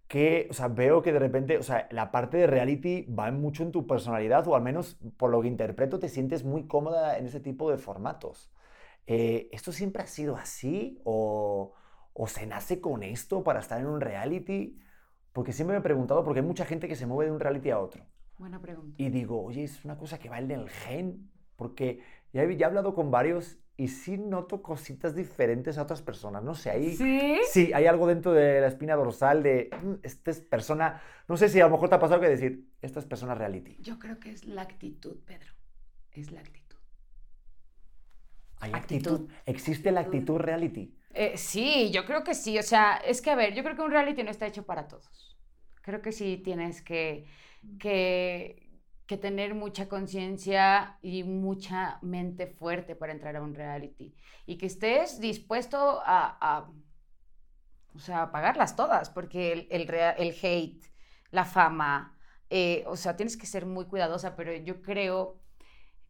que, o sea, veo que de repente, o sea, la parte de reality va mucho en tu personalidad, o al menos por lo que interpreto, te sientes muy cómoda en ese tipo de formatos. Eh, ¿esto siempre ha sido así? ¿O, o se nace con esto para estar en un reality? Porque siempre me he preguntado, porque hay mucha gente que se mueve de un reality a otro. Buena pregunta. Y digo, oye, es una cosa que va en el gen, porque ya he, ya he hablado con varios y sí noto cositas diferentes a otras personas. No sé, ahí ¿Sí? sí hay algo dentro de la espina dorsal de, "Mm, esta es persona, no sé si a lo mejor te ha pasado que decir, esta es persona reality. Yo creo que es la actitud, Pedro. Es la actitud. Hay Actitud. actitud. Existe la actitud reality. Eh, sí, yo creo que sí. O sea, es que a ver, yo creo que un reality no está hecho para todos. Creo que sí tienes que, que, que tener mucha conciencia y mucha mente fuerte para entrar a un reality. Y que estés dispuesto a, a, o sea, a pagarlas todas, porque el, el, el hate, la fama, eh, o sea, tienes que ser muy cuidadosa, pero yo creo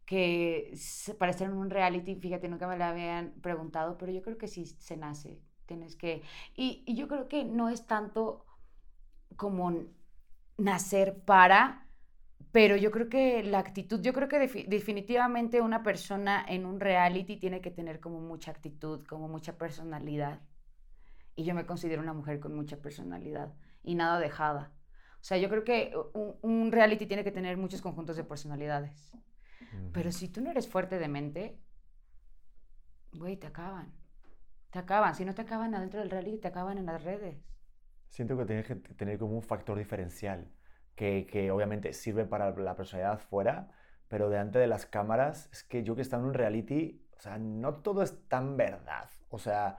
que se- para estar en un reality, fíjate, nunca me lo habían preguntado, pero yo creo que sí se nace, tienes que... Y, y yo creo que no es tanto como nacer para, pero yo creo que la actitud, yo creo que defi- definitivamente una persona en un reality tiene que tener como mucha actitud, como mucha personalidad. Y yo me considero una mujer con mucha personalidad y nada dejada. O sea, yo creo que un, un reality tiene que tener muchos conjuntos de personalidades. Pero si tú no eres fuerte de mente, güey, te acaban. Te acaban. Si no te acaban adentro del reality, te acaban en las redes. Siento que tienes que tener como un factor diferencial, que, que obviamente sirve para la personalidad fuera, pero delante de las cámaras, es que yo que he estado en un reality, o sea, no todo es tan verdad. O sea,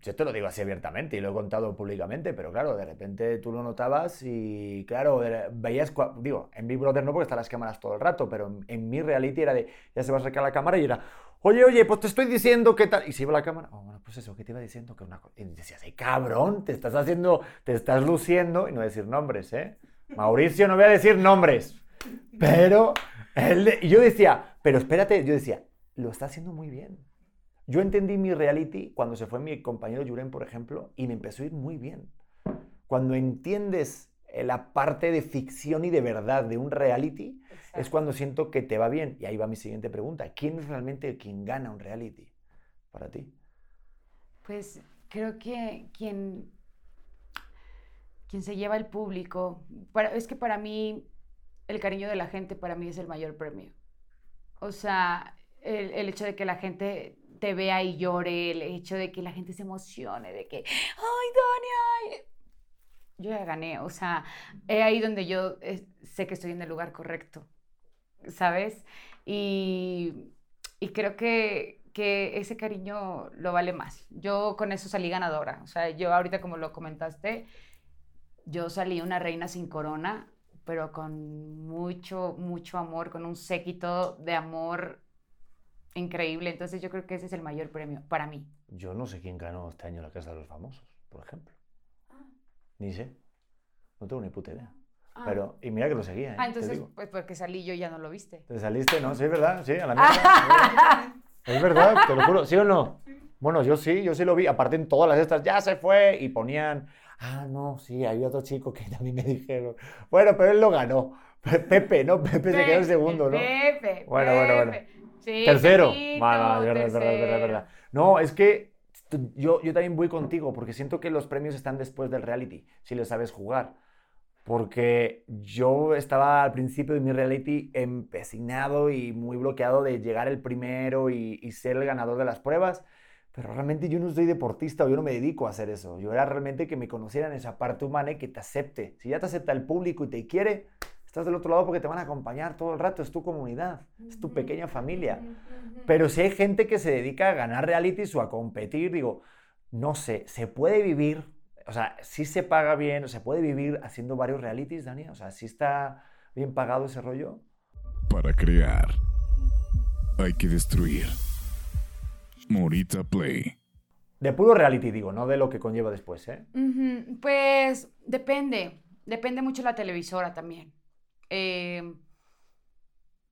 yo te lo digo así abiertamente y lo he contado públicamente, pero claro, de repente tú lo notabas y claro, veías, digo, en Big Brother no porque están las cámaras todo el rato, pero en, en mi reality era de, ya se va a acercar la cámara y era, oye, oye, pues te estoy diciendo que tal, y se iba la cámara, oh, bueno, pues eso, que te iba diciendo que una cosa, y decías, ay, cabrón, te estás haciendo, te estás luciendo, y no decir nombres, ¿eh? Mauricio, no voy a decir nombres, pero, él y yo decía, pero espérate, yo decía, lo está haciendo muy bien. Yo entendí mi reality cuando se fue mi compañero Yuren, por ejemplo, y me empezó a ir muy bien. Cuando entiendes eh, la parte de ficción y de verdad de un reality, es cuando siento que te va bien. Y ahí va mi siguiente pregunta. ¿Quién es realmente quien gana un reality para ti? Pues creo que quien, quien se lleva el público, para- es que para mí el cariño de la gente para mí es el mayor premio. O sea, el, el hecho de que la gente te vea y llore, el hecho de que la gente se emocione, de que, ay, Dani, ay". Yo ya gané, o sea, es ahí donde yo eh, sé que estoy en el lugar correcto, ¿sabes? Y, y creo que, que ese cariño lo vale más. Yo con eso salí ganadora. O sea, yo ahorita como lo comentaste, yo salí una reina sin corona, pero con mucho, mucho amor, con un séquito de amor increíble. Entonces yo creo que ese es el mayor premio para mí. Yo no sé quién ganó este año la Casa de los Famosos, por ejemplo. Ni sé. No tengo ni puta idea. Ah. Pero, y mira que lo seguía, ¿eh? Ah, entonces, pues porque salí yo ya no lo viste. ¿Te saliste? No, sí, es verdad, sí, a la mierda. Es verdad, te lo juro, ¿sí o no? Bueno, yo sí, yo sí lo vi. Aparte en todas las estas, ya se fue y ponían, ah, no, sí, hay otro chico que también me dijeron. Bueno, pero él lo ganó. Pe- Pepe, ¿no? Pepe se quedó en segundo, ¿no? Pepe, Bueno, bueno, bueno. Sí, Tercero. Verdad, verdad, verdad, tercero. verdad. No, es que yo, yo también voy contigo porque siento que los premios están después del reality, si le sabes jugar. Porque yo estaba al principio de mi reality empecinado y muy bloqueado de llegar el primero y, y ser el ganador de las pruebas. pero realmente yo no soy deportista o yo no me dedico a hacer eso. Yo era realmente que me conocieran esa parte humana y que te acepte. Si ya te acepta el público y te quiere, estás del otro lado porque te van a acompañar todo el rato, es tu comunidad, es tu pequeña familia. Pero si hay gente que se dedica a ganar realities o a competir, digo, no sé, ¿se puede vivir? O sea, ¿sí se paga bien? ¿Se puede vivir haciendo varios realities, Dani? O sea, ¿sí está bien pagado ese rollo? Para crear, hay que destruir. Morita Play. De puro reality, digo, no de lo que conlleva después, ¿eh? Ujú, Pues depende, depende mucho la televisora también. Eh,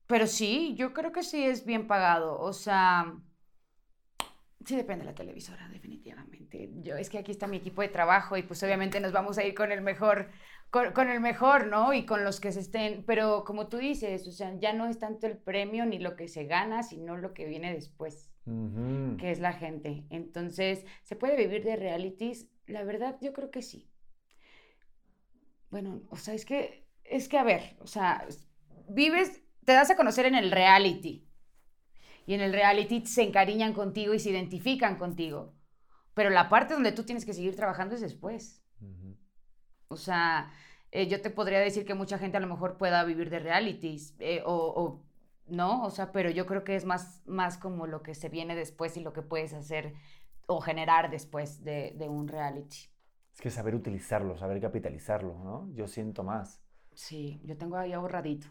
pero sí, yo creo que sí es bien pagado. O sea, sí depende de la televisora, definitivamente. Yo, es que aquí está mi equipo de trabajo y pues obviamente nos vamos a ir con el mejor, con, con el mejor, ¿no? Y con los que se estén. Pero como tú dices, o sea, ya no es tanto el premio ni lo que se gana, sino lo que viene después que es la gente. Entonces, ¿se puede vivir de realities? La verdad, yo creo que sí. Bueno, o sea, es que, es que, a ver, o sea, vives, te das a conocer en el reality. Y en el reality se encariñan contigo y se identifican contigo. Pero la parte donde tú tienes que seguir trabajando es después. Ujú. O sea, eh, yo te podría decir que mucha gente a lo mejor pueda vivir de realities eh, o, o no, o sea, pero yo creo que es más, más como lo que se viene después y lo que puedes hacer o generar después de, de un reality. Es que saber utilizarlo, saber capitalizarlo, ¿no? Yo siento más. Sí, yo tengo ahí ahorradito.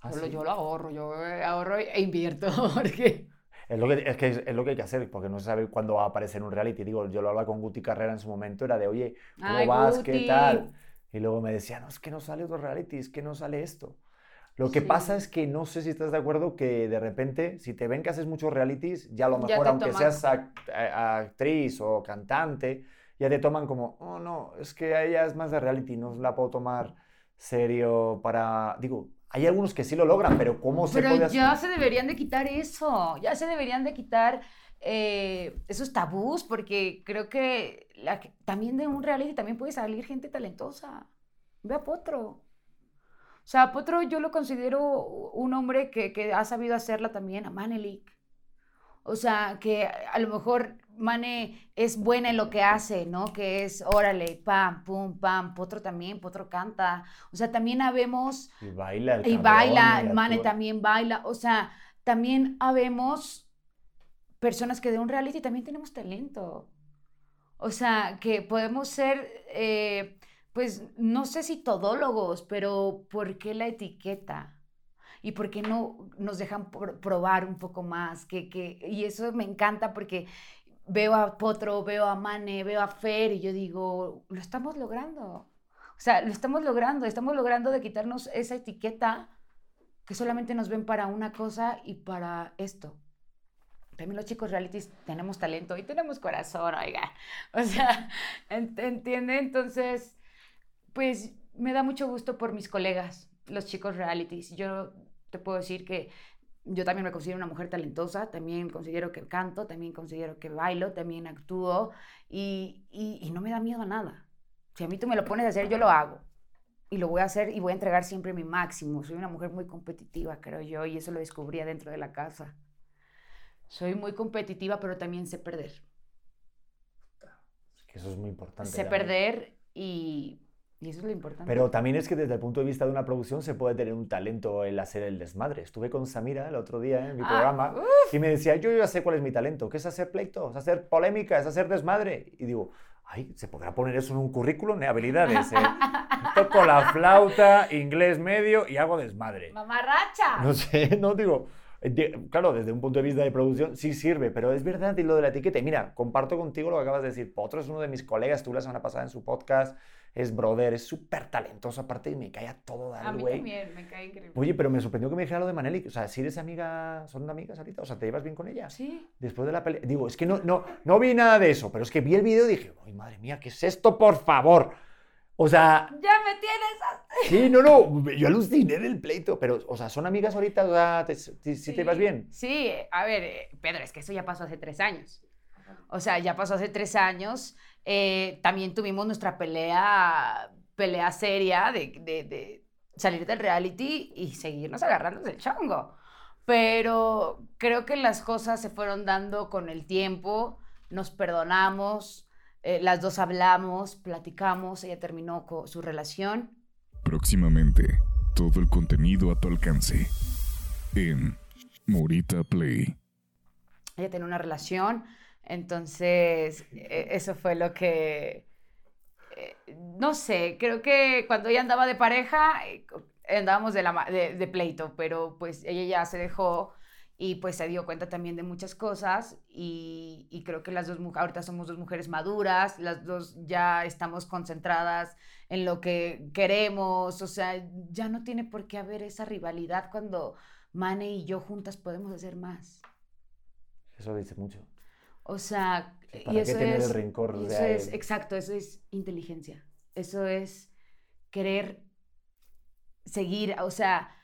¿Ah, yo, sí? yo lo ahorro, yo eh, ahorro e invierto, porque... Es lo, que, es, que es lo que hay que hacer, porque no se sabe cuándo va a aparecer un reality. Digo, yo lo hablaba con Guti Carrera en su momento, era de, oye, ¿cómo Ay, vas? ¿Qué tal? Y luego me decía, no, es que no sale otro reality, es que no sale esto. Lo que Sí. pasa es que no sé si estás de acuerdo que de repente, si te ven que haces muchos realities, ya a lo mejor, aunque toman seas act- a- actriz o cantante, ya te toman como, oh, no, es que a ella es más de reality, no la puedo tomar serio para... Digo, hay algunos que sí lo logran, pero ¿cómo se Pero puede hacer? ya se deberían de quitar eso, ya se deberían de quitar eh, esos tabús, porque creo que la también de un reality también puede salir gente talentosa. Ve a Potro. O sea, Potro yo lo considero un hombre que, que ha sabido hacerla también, a Manelik. O sea, que a lo mejor Mane es buena en lo que hace, ¿no? Que es, órale, pam, pum, pam. Potro también, Potro canta. O sea, también habemos Y baila el y cabrón, baila, y Mane actúa. también baila. O sea, también habemos personas que de un reality también tenemos talento. O sea, que podemos ser, eh, pues, no sé si todólogos, pero ¿por qué la etiqueta? ¿Y por qué no nos dejan probar un poco más? Que, que, y eso me encanta porque veo a Potro, veo a Mane, veo a Fer y yo digo, lo estamos logrando. O sea, lo estamos logrando, estamos logrando de quitarnos esa etiqueta que solamente nos ven para una cosa y para esto. También los chicos realities tenemos talento y tenemos corazón, oiga. O sea, ent- ¿entiende? Entonces, pues me da mucho gusto por mis colegas, los chicos realities. Yo te puedo decir que yo también me considero una mujer talentosa, también considero que canto, también considero que bailo, también actúo y, y, y no me da miedo a nada. Si a mí tú me lo pones a hacer, yo lo hago. Y lo voy a hacer y voy a entregar siempre mi máximo. Soy una mujer muy competitiva, creo yo, y eso lo descubrí dentro de la casa. Soy muy competitiva, pero también sé perder. Que eso es muy importante. Sé perder y, y eso es lo importante. Pero también es que desde el punto de vista de una producción se puede tener un talento el hacer el desmadre. Estuve con Samira el otro día en mi Ah, programa uf. y me decía, yo ya sé cuál es mi talento, que es hacer pleitos, hacer polémica, es hacer desmadre. Y digo, ay, ¿se podrá poner eso en un currículum de habilidades? eh? Toco la flauta, inglés medio y hago desmadre. ¡Mamarracha! No sé, no digo. eh, Claro, desde un punto de vista de producción sí sirve, pero es verdad y lo de la etiqueta. Mira, comparto contigo lo que acabas de decir. Potro es uno de mis colegas, tú la semana pasada en su podcast, es brother, es súper talentoso, aparte y me cae a todo dar a el mí güey. también me cae increíble. Oye, pero me sorprendió que me dijera lo de Manelik. O sea, si eres amiga, ¿son amigas ahorita? O sea, ¿te llevas bien con ella? Sí. Después de la pelea. Digo, es que no, no, no vi nada de eso, pero es que vi el video y dije, ay, madre mía, ¿qué es esto, por favor? O sea, Ya me tienes hasta... sí, no, no, yo aluciné del pleito, pero, o sea, ¿son amigas ahorita? O sea, ¿te, te- sí te vas bien? Sí, a ver, eh, Pedro, es que eso ya pasó hace tres años. O sea, ya pasó hace tres años. Eh, también tuvimos nuestra pelea, pelea seria de, de- de salir del reality y seguirnos agarrando del chongo. Pero creo que las cosas se fueron dando con el tiempo. nos perdonamos, eh, las dos hablamos, platicamos, ella terminó con su relación. Próximamente, todo el contenido a tu alcance en Morita Play. Ella tenía una relación, entonces e- eso fue lo que, eh, no sé, creo que cuando ella andaba de pareja, eh, andábamos de, la, de, de pleito, pero pues ella ya se dejó y pues se dio cuenta también de muchas cosas y, y creo que las dos, ahorita somos dos mujeres maduras, las dos ya estamos concentradas en lo que queremos, o sea, ya no tiene por qué haber esa rivalidad cuando Mane y yo juntas podemos hacer más. Eso dice mucho. O sea, Sí, y ¿para qué eso tener el es, rencor y de es, exacto, eso es inteligencia. Eso es querer seguir, o sea,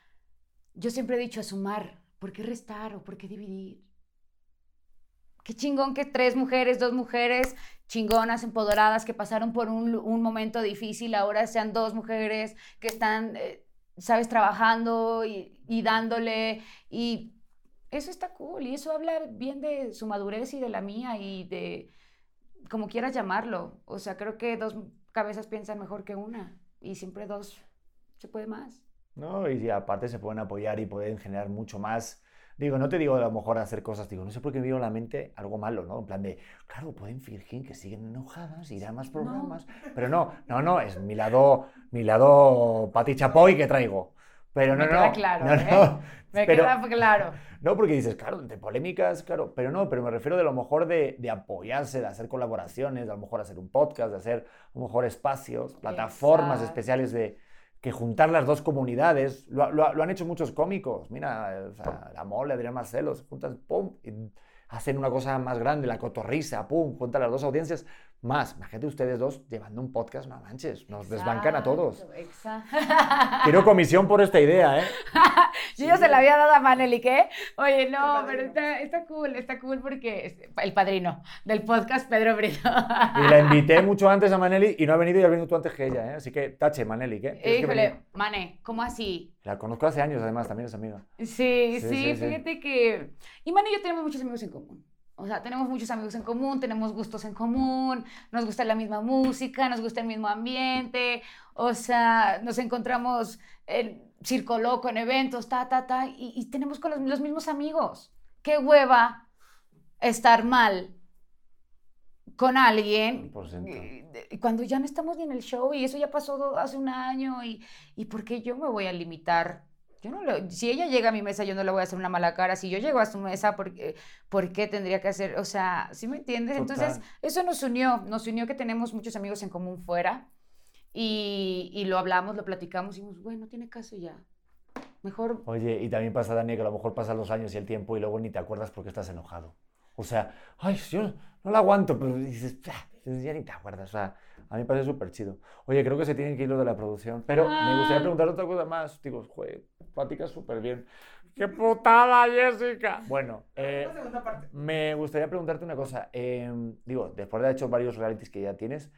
yo siempre he dicho a sumar, ¿por qué restar o por qué dividir? Qué chingón que tres mujeres, dos mujeres chingonas, empoderadas, que pasaron por un momento difícil, ahora sean dos mujeres que están, eh, sabes, trabajando y, y dándole y eso está cool y eso habla bien de su madurez y de la mía y de como quieras llamarlo. O sea, creo que dos cabezas piensan mejor que una y siempre dos se puede más. ¿no? Y aparte se pueden apoyar y pueden generar mucho más. Digo, no te digo a lo mejor hacer cosas, digo, no sé por qué me vino a la mente algo malo, ¿no? En plan de, claro, pueden fingir que siguen enojadas, ir a más programas, pero no, no, no, es mi lado, mi lado Pati Chapoy que traigo. Pero no, Me queda no, claro, no, ¿eh? no, Me pero- queda claro. no, porque dices, claro, entre polémicas, claro, pero no, pero me refiero de lo mejor de, de apoyarse, de hacer colaboraciones, de a lo mejor hacer un podcast, de hacer a lo mejor espacios, plataformas Exacto. especiales de que juntar las dos comunidades. Lo, lo- lo han hecho muchos cómicos. Mira, o sea, la mole, Adrián Marcelo, se juntan, pum, y hacen una cosa más grande, la cotorrisa, pum, juntan las dos audiencias. Más, imagínate ustedes dos llevando un podcast, no manches, nos desbancan a todos. Exacto. Quiero comisión por esta idea, ¿eh? Yo ya se la había dado a Maneli, ¿qué? Oye, no, pero está, está cool, está cool porque es el padrino del podcast Pedro Brito. Y la invité mucho antes a Maneli y no ha venido y ha venido tú antes que ella, ¿eh? Así que tache, Maneli, ¿qué? Híjole, Mane, ¿cómo así? La conozco hace años, además, también es amiga. Sí, Sí, sí, sí, sí. fíjate que... Y Mane y yo tenemos muchos amigos en común. O sea, tenemos muchos amigos en común, tenemos gustos en común, nos gusta la misma música, nos gusta el mismo ambiente, o sea, nos encontramos en Circo Loco, en eventos, ta, ta, ta, y, y tenemos con los, los mismos amigos. Qué hueva estar mal con alguien 100%. de- cuando ya no estamos ni en el show y eso ya pasó hace un año y, y ¿por qué yo me voy a limitar? Yo no lo- si ella llega a mi mesa, yo no le voy a hacer una mala cara. Si yo llego a su mesa, ¿por qué, por qué tendría que hacer? O sea, ¿sí me entiendes? Entonces, eso nos unió, nos unió que tenemos muchos amigos en común fuera y, y lo hablamos, lo platicamos y dijimos, bueno, tiene caso ya. Mejor Oye, y también pasa, Dani, que a lo mejor pasan los años y el tiempo y luego ni te acuerdas porque estás enojado. O sea, ay, yo no la aguanto, pero dices, ya ni te acuerdas. O sea, a mí me parece súper chido. Oye, creo que se tienen que ir lo de la producción, pero me gustaría Ah. preguntar otra cosa más. Digo, joder, platicas súper bien. ¡Qué putada, Jessica! Bueno, eh, me gustaría preguntarte una cosa. eh, digo, después de haber hecho varios realities que ya tienes,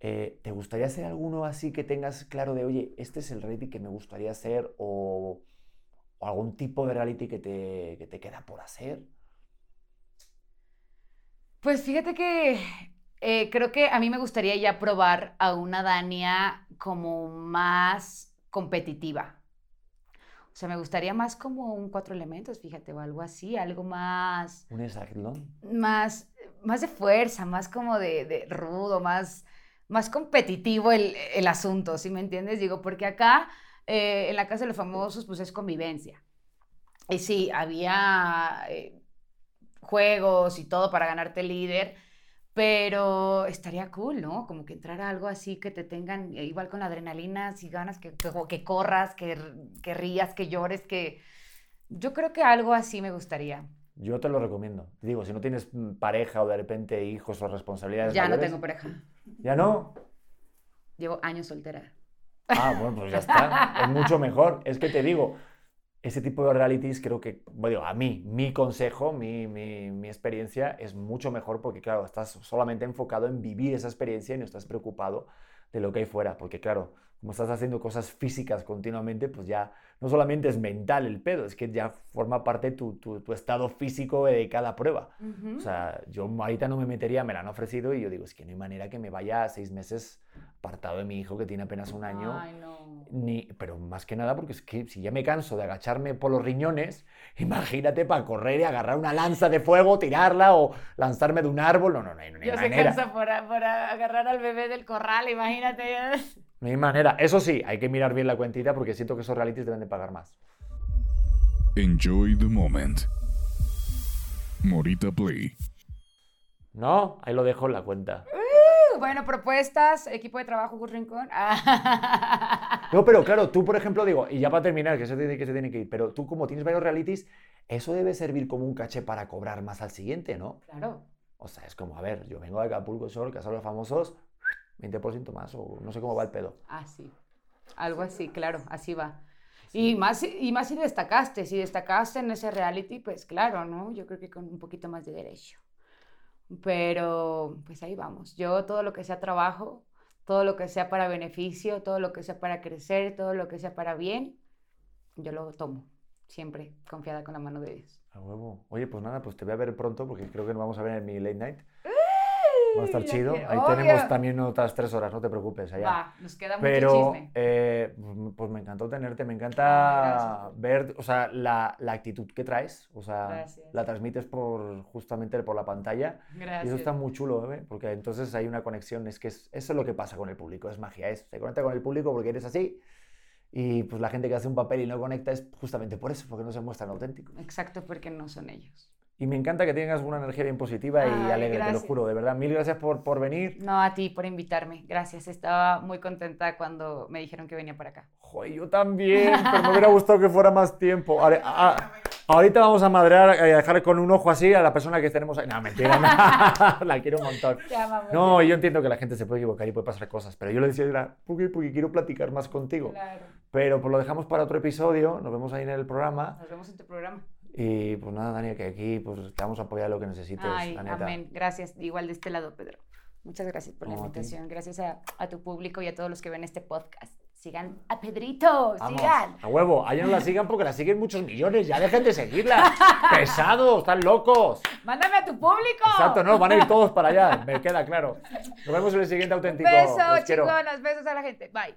eh, ¿te gustaría hacer alguno así que tengas claro de, oye, este es el reality que me gustaría hacer o, o algún tipo de reality que te, que te queda por hacer? Pues fíjate que eh, creo que a mí me gustaría ya probar a una Dania como más competitiva. O sea, me gustaría más como un cuatro elementos, fíjate, o algo así, algo más, ¿Un hexatlón? más, más de fuerza, más como de, de rudo, más, más competitivo el, el asunto, ¿sí me entiendes? Digo, porque acá eh, en la Casa de los Famosos, pues es convivencia. Y sí, había eh, juegos y todo para ganarte líder, pero estaría cool, ¿no? Como que entrar a algo así que te tengan, eh, igual con la adrenalina, si ganas, que, que, que corras, que, que rías, que llores, que... Yo creo que algo así me gustaría. Yo te lo recomiendo. Digo, si no tienes mm, pareja o de repente hijos o responsabilidades Ya no tengo pareja. ¿Ya no? Llevo años soltera. Ah, bueno, pues ya está. Es mucho mejor. Es que te digo, ese tipo de realities creo que, bueno, a mí, mi consejo, mi, mi, mi experiencia es mucho mejor porque, claro, estás solamente enfocado en vivir esa experiencia y no estás preocupado de lo que hay fuera, porque claro, como estás haciendo cosas físicas continuamente, pues ya no solamente es mental el pedo, es que ya forma parte tu, tu, tu estado físico de cada prueba. Ujú. O sea, yo ahorita no me metería, me la han ofrecido y yo digo, es que no hay manera que me vaya a seis meses apartado de mi hijo que tiene apenas un año. Ay, no. Ni, pero más que nada porque es que si ya me canso de agacharme por los riñones, imagínate para correr y agarrar una lanza de fuego, tirarla o lanzarme de un árbol. No, no, no, hay- no hay Yo se manera. cansa por, por agarrar al bebé del corral, imagínate. No hay manera. Eso sí, hay que mirar bien la cuentita porque siento que esos realities deben de pagar más. Enjoy the moment. Morita Play. ¿No? Ahí lo dejo en la cuenta. Bueno, propuestas, equipo de trabajo, Gus Rincón. No, pero claro, tú, por ejemplo, digo, y ya para terminar, que se tiene que, se tiene que ir, pero tú como tienes varios realities, eso debe servir como un caché para cobrar más al siguiente, ¿no? Claro. O sea, es como, a ver, yo vengo de Acapulco Shore, Casa de los Famosos, 20% más, o no sé cómo va el pedo. Ah, sí. Algo así, claro, así va. Y más, si- y más si destacaste, si destacaste en ese reality, pues claro, ¿no? Yo creo que con un poquito más de derecho. Pero pues ahí vamos. Yo todo lo que sea trabajo, todo lo que sea para beneficio, todo lo que sea para crecer, todo lo que sea para bien, yo lo tomo. Siempre confiada con la mano de Dios. A huevo. Oye, pues nada, pues te voy a ver pronto porque creo que nos vamos a ver en mi late night. Va a estar chido. Ahí Obvio. tenemos también otras tres horas, no te preocupes, allá. Va, nos queda mucho Pero, chisme. eh, pues- me encantó tenerte, me encanta gracias. ver, o sea, la, la actitud que traes, o sea, Gracias. la transmites por, justamente por la pantalla. Y Gracias. eso está muy chulo, ¿eh? porque entonces hay una conexión, es que es- eso es lo que pasa con el público, es magia, es, se conecta con el público porque eres así, y pues la gente que hace un papel y no conecta es justamente por eso, porque no se muestran auténticos. Exacto, porque no son ellos. Y me encanta que tengas una energía bien positiva y Ay, alegre, te lo gracias. juro, de verdad. Mil gracias por, por venir. No, a ti por invitarme. Gracias. Estaba muy contenta cuando me dijeron que venía para acá. Joder, yo también, pero me hubiera gustado que fuera más tiempo. Ahora- a- ahorita vamos a madrear, a dejar con un ojo así a la persona que tenemos ahí. No, mentira, no. la quiero un montón. No, yo entiendo que la gente se puede equivocar y puede pasar cosas, pero yo le decía, era, ¿por qué? Porque quiero platicar más contigo. Claro. Pero pues lo dejamos para otro episodio, nos vemos ahí en el programa. Nos vemos en tu programa. Y pues nada, Dani, que aquí pues te vamos a apoyar lo que necesites, Ay, la neta. amén. Gracias. Igual de este lado, Pedro. Muchas gracias por la No, a invitación. Gracias a, a tu público y a todos los que ven este podcast. Sigan a Pedrito. Vamos, Sigan. a huevo, a ella no la sigan porque la siguen muchos millones, ya dejen de seguirla. Pesados, están locos. Mándame a tu público. Exacto, no, van a ir todos para allá, me queda claro. Nos vemos en el siguiente auténtico. beso, Os quiero. chingonas. Besos a la gente. Bye.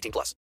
18 plus.